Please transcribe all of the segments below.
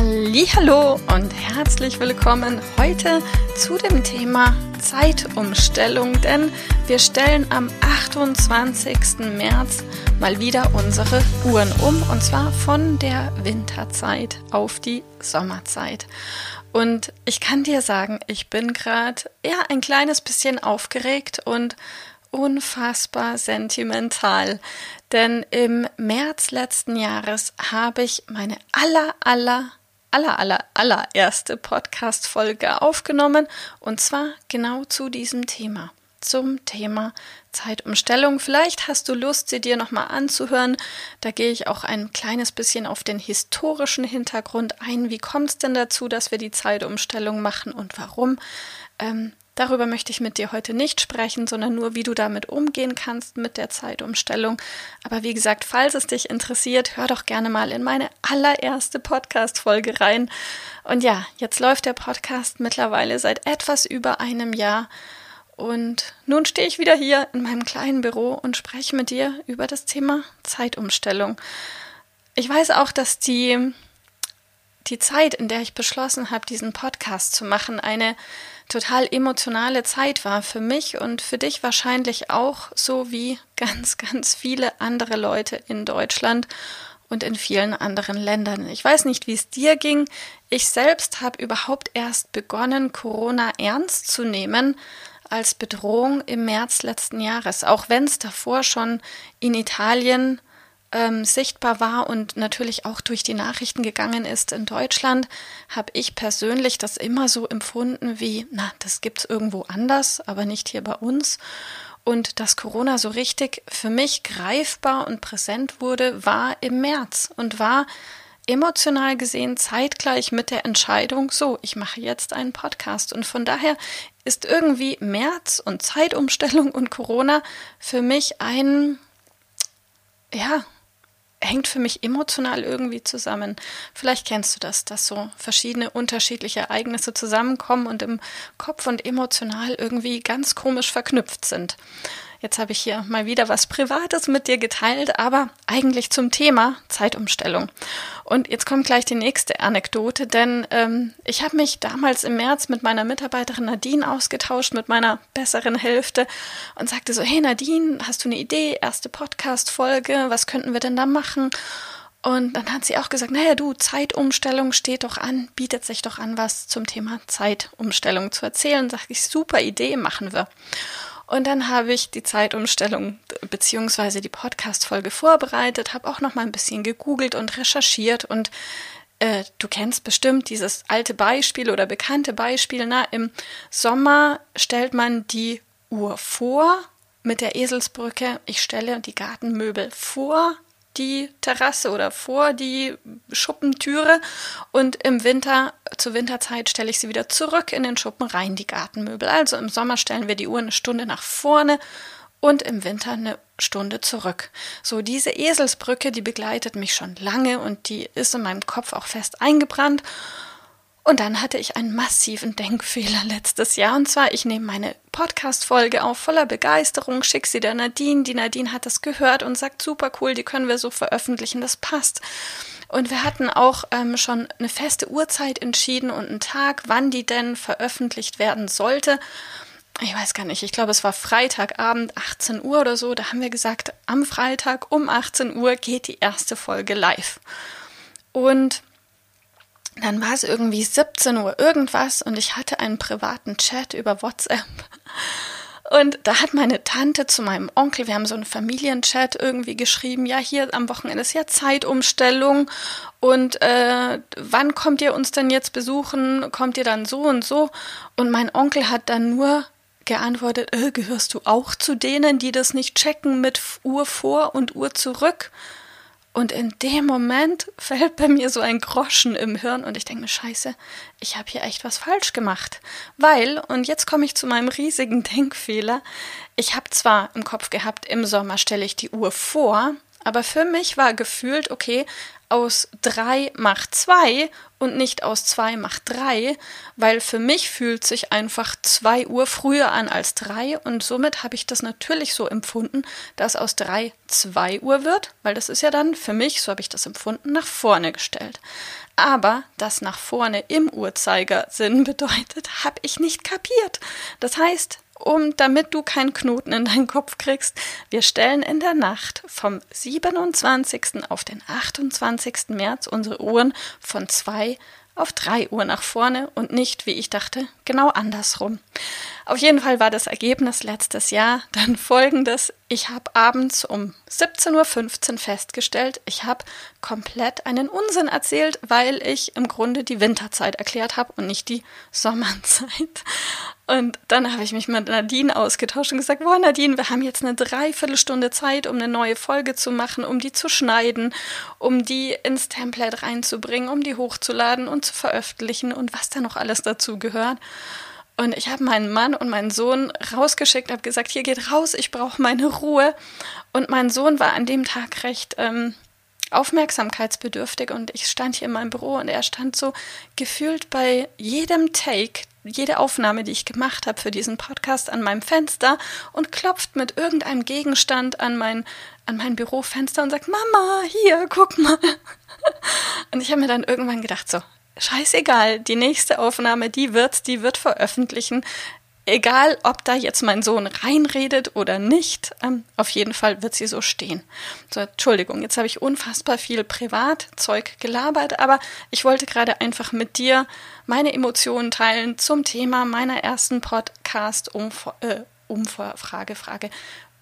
Hallo und herzlich willkommen heute zu dem Thema Zeitumstellung, denn wir stellen am 28. März mal wieder unsere Uhren um und zwar von der Winterzeit auf die Sommerzeit. Und ich kann dir sagen, ich bin gerade ja ein kleines bisschen aufgeregt und unfassbar sentimental, denn im März letzten Jahres habe ich meine aller aller aller, aller, allererste Podcast-Folge aufgenommen und zwar genau zu diesem Thema. Zum Thema Zeitumstellung. Vielleicht hast du Lust, sie dir nochmal anzuhören. Da gehe ich auch ein kleines bisschen auf den historischen Hintergrund ein. Wie kommt es denn dazu, dass wir die Zeitumstellung machen und warum? Ähm, Darüber möchte ich mit dir heute nicht sprechen, sondern nur, wie du damit umgehen kannst mit der Zeitumstellung. Aber wie gesagt, falls es dich interessiert, hör doch gerne mal in meine allererste Podcast-Folge rein. Und ja, jetzt läuft der Podcast mittlerweile seit etwas über einem Jahr. Und nun stehe ich wieder hier in meinem kleinen Büro und spreche mit dir über das Thema Zeitumstellung. Ich weiß auch, dass die, die Zeit, in der ich beschlossen habe, diesen Podcast zu machen, eine total emotionale Zeit war für mich und für dich wahrscheinlich auch, so wie ganz, ganz viele andere Leute in Deutschland und in vielen anderen Ländern. Ich weiß nicht, wie es dir ging. Ich selbst habe überhaupt erst begonnen, Corona ernst zu nehmen als Bedrohung im März letzten Jahres, auch wenn es davor schon in Italien ähm, sichtbar war und natürlich auch durch die Nachrichten gegangen ist in Deutschland, habe ich persönlich das immer so empfunden wie, na, das gibt's irgendwo anders, aber nicht hier bei uns. Und dass Corona so richtig für mich greifbar und präsent wurde, war im März und war emotional gesehen zeitgleich mit der Entscheidung, so, ich mache jetzt einen Podcast. Und von daher ist irgendwie März und Zeitumstellung und Corona für mich ein, ja, hängt für mich emotional irgendwie zusammen. Vielleicht kennst du das, dass so verschiedene unterschiedliche Ereignisse zusammenkommen und im Kopf und emotional irgendwie ganz komisch verknüpft sind. Jetzt habe ich hier mal wieder was Privates mit dir geteilt, aber eigentlich zum Thema Zeitumstellung. Und jetzt kommt gleich die nächste Anekdote, denn ähm, ich habe mich damals im März mit meiner Mitarbeiterin Nadine ausgetauscht, mit meiner besseren Hälfte und sagte so, hey Nadine, hast du eine Idee, erste Podcast-Folge, was könnten wir denn da machen? Und dann hat sie auch gesagt, naja, du, Zeitumstellung steht doch an, bietet sich doch an, was zum Thema Zeitumstellung zu erzählen. Sag ich, super Idee, machen wir. Und dann habe ich die Zeitumstellung beziehungsweise die Podcast-Folge vorbereitet, habe auch noch mal ein bisschen gegoogelt und recherchiert und äh, du kennst bestimmt dieses alte Beispiel oder bekannte Beispiel. Na, im Sommer stellt man die Uhr vor mit der Eselsbrücke. Ich stelle die Gartenmöbel vor die Terrasse oder vor die Schuppentüre und im Winter, zur Winterzeit stelle ich sie wieder zurück in den Schuppen rein, die Gartenmöbel. Also im Sommer stellen wir die Uhr eine Stunde nach vorne und im Winter eine Stunde zurück. So, diese Eselsbrücke, die begleitet mich schon lange und die ist in meinem Kopf auch fest eingebrannt. Und dann hatte ich einen massiven Denkfehler letztes Jahr. Und zwar, ich nehme meine Podcast-Folge auf voller Begeisterung, schicke sie der Nadine. Die Nadine hat das gehört und sagt, super cool, die können wir so veröffentlichen, das passt. Und wir hatten auch ähm, schon eine feste Uhrzeit entschieden und einen Tag, wann die denn veröffentlicht werden sollte. Ich weiß gar nicht, ich glaube, es war Freitagabend, 18 Uhr oder so. Da haben wir gesagt, am Freitag um 18 Uhr geht die erste Folge live. Und dann war es irgendwie 17 Uhr irgendwas und ich hatte einen privaten Chat über WhatsApp. Und da hat meine Tante zu meinem Onkel, wir haben so einen Familienchat irgendwie geschrieben, ja, hier am Wochenende ist ja Zeitumstellung und äh, wann kommt ihr uns denn jetzt besuchen? Kommt ihr dann so und so? Und mein Onkel hat dann nur geantwortet, äh, gehörst du auch zu denen, die das nicht checken mit Uhr vor und Uhr zurück? Und in dem Moment fällt bei mir so ein Groschen im Hirn und ich denke mir, scheiße, ich habe hier echt was falsch gemacht. Weil, und jetzt komme ich zu meinem riesigen Denkfehler, ich habe zwar im Kopf gehabt, im Sommer stelle ich die Uhr vor, aber für mich war gefühlt, okay, aus drei macht zwei und nicht aus zwei macht drei, weil für mich fühlt sich einfach zwei Uhr früher an als drei und somit habe ich das natürlich so empfunden, dass aus drei zwei Uhr wird, weil das ist ja dann für mich, so habe ich das empfunden, nach vorne gestellt. Aber das nach vorne im Uhrzeigersinn bedeutet, habe ich nicht kapiert. Das heißt, um damit du keinen Knoten in deinen Kopf kriegst. Wir stellen in der Nacht vom 27. auf den 28. März unsere Uhren von 2 auf 3 Uhr nach vorne und nicht, wie ich dachte, genau andersrum. Auf jeden Fall war das Ergebnis letztes Jahr dann folgendes. Ich habe abends um 17.15 Uhr festgestellt, ich habe komplett einen Unsinn erzählt, weil ich im Grunde die Winterzeit erklärt habe und nicht die Sommerzeit. Und dann habe ich mich mit Nadine ausgetauscht und gesagt, boah Nadine, wir haben jetzt eine Dreiviertelstunde Zeit, um eine neue Folge zu machen, um die zu schneiden, um die ins Template reinzubringen, um die hochzuladen und zu veröffentlichen und was da noch alles dazu gehört. Und ich habe meinen Mann und meinen Sohn rausgeschickt, habe gesagt, hier geht raus, ich brauche meine Ruhe. Und mein Sohn war an dem Tag recht ähm, aufmerksamkeitsbedürftig und ich stand hier in meinem Büro und er stand so gefühlt bei jedem Take, jede Aufnahme, die ich gemacht habe für diesen Podcast an meinem Fenster und klopft mit irgendeinem Gegenstand an mein, an mein Bürofenster und sagt, Mama, hier, guck mal. Und ich habe mir dann irgendwann gedacht, so, scheißegal, die nächste Aufnahme, die wird, die wird veröffentlichen. Egal, ob da jetzt mein Sohn reinredet oder nicht, ähm, auf jeden Fall wird sie so stehen. So, Entschuldigung, jetzt habe ich unfassbar viel Privatzeug gelabert, aber ich wollte gerade einfach mit dir meine Emotionen teilen zum Thema meiner ersten Podcast um, äh, Umfrage, Frage,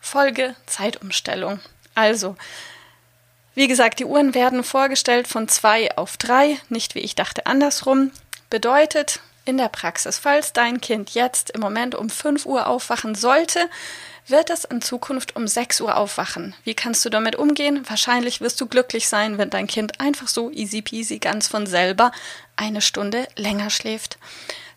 Folge Zeitumstellung. Also, wie gesagt, die Uhren werden vorgestellt von zwei auf drei, nicht wie ich dachte andersrum. Bedeutet in der Praxis, falls dein Kind jetzt im Moment um 5 Uhr aufwachen sollte, wird es in Zukunft um 6 Uhr aufwachen. Wie kannst du damit umgehen? Wahrscheinlich wirst du glücklich sein, wenn dein Kind einfach so easy peasy ganz von selber eine Stunde länger schläft.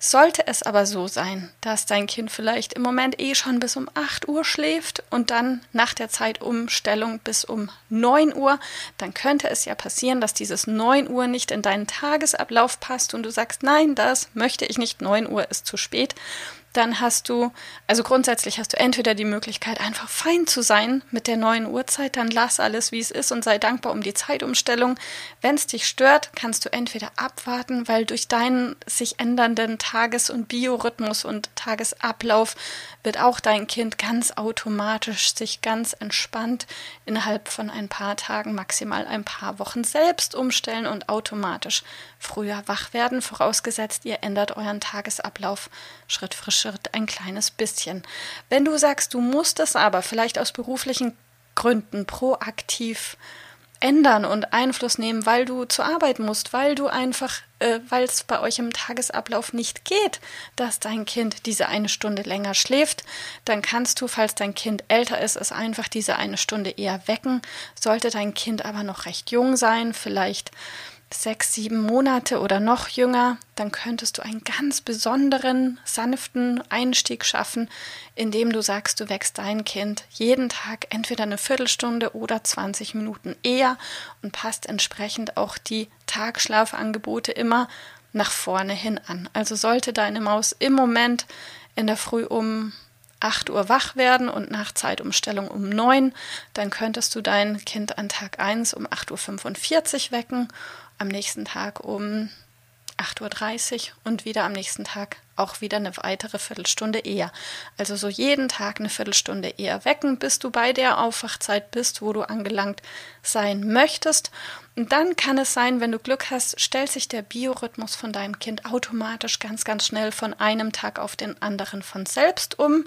Sollte es aber so sein, dass dein Kind vielleicht im Moment eh schon bis um 8 Uhr schläft und dann nach der Zeitumstellung bis um 9 Uhr, dann könnte es ja passieren, dass dieses 9 Uhr nicht in deinen Tagesablauf passt und du sagst, nein, das möchte ich nicht, 9 Uhr ist zu spät dann hast du, also grundsätzlich hast du entweder die Möglichkeit, einfach fein zu sein mit der neuen Uhrzeit, dann lass alles, wie es ist und sei dankbar um die Zeitumstellung. Wenn es dich stört, kannst du entweder abwarten, weil durch deinen sich ändernden Tages- und Biorhythmus und Tagesablauf wird auch dein Kind ganz automatisch sich ganz entspannt innerhalb von ein paar Tagen, maximal ein paar Wochen selbst umstellen und automatisch früher wach werden, vorausgesetzt ihr ändert euren Tagesablauf Schritt für Schritt ein kleines bisschen. Wenn du sagst, du musst es aber vielleicht aus beruflichen Gründen proaktiv ändern und Einfluss nehmen, weil du zur Arbeit musst, weil du einfach, äh, weil es bei euch im Tagesablauf nicht geht, dass dein Kind diese eine Stunde länger schläft, dann kannst du, falls dein Kind älter ist, es einfach diese eine Stunde eher wecken. Sollte dein Kind aber noch recht jung sein, vielleicht sechs, sieben Monate oder noch jünger, dann könntest du einen ganz besonderen, sanften Einstieg schaffen, indem du sagst, du wächst dein Kind jeden Tag entweder eine Viertelstunde oder 20 Minuten eher und passt entsprechend auch die Tagschlafangebote immer nach vorne hin an. Also sollte deine Maus im Moment in der Früh um 8 Uhr wach werden und nach Zeitumstellung um 9, dann könntest du dein Kind an Tag 1 um 8.45 Uhr wecken am nächsten Tag um 8.30 Uhr und wieder am nächsten Tag auch wieder eine weitere Viertelstunde eher. Also so jeden Tag eine Viertelstunde eher wecken, bis du bei der Aufwachzeit bist, wo du angelangt sein möchtest. Und dann kann es sein, wenn du Glück hast, stellt sich der Biorhythmus von deinem Kind automatisch ganz, ganz schnell von einem Tag auf den anderen von selbst um.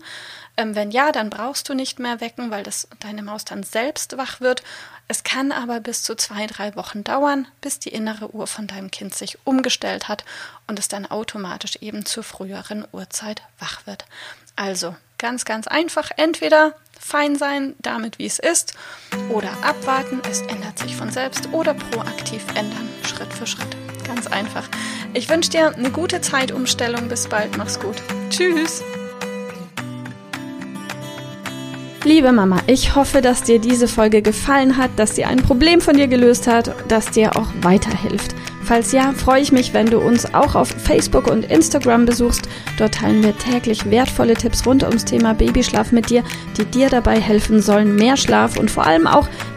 Ähm, wenn ja, dann brauchst du nicht mehr wecken, weil das deine Maus dann selbst wach wird. Es kann aber bis zu zwei, drei Wochen dauern, bis die innere Uhr von deinem Kind sich umgestellt hat und es dann automatisch eben zur früheren Uhrzeit wach wird. Also ganz, ganz einfach. Entweder fein sein damit, wie es ist, oder abwarten, es ändert sich von selbst, oder proaktiv ändern, Schritt für Schritt. Ganz einfach. Ich wünsche dir eine gute Zeitumstellung. Bis bald. Mach's gut. Tschüss. Liebe Mama, ich hoffe, dass dir diese Folge gefallen hat, dass sie ein Problem von dir gelöst hat, dass dir auch weiterhilft. Falls ja, freue ich mich, wenn du uns auch auf Facebook und Instagram besuchst. Dort teilen wir täglich wertvolle Tipps rund ums Thema Babyschlaf mit dir, die dir dabei helfen sollen, mehr Schlaf und vor allem auch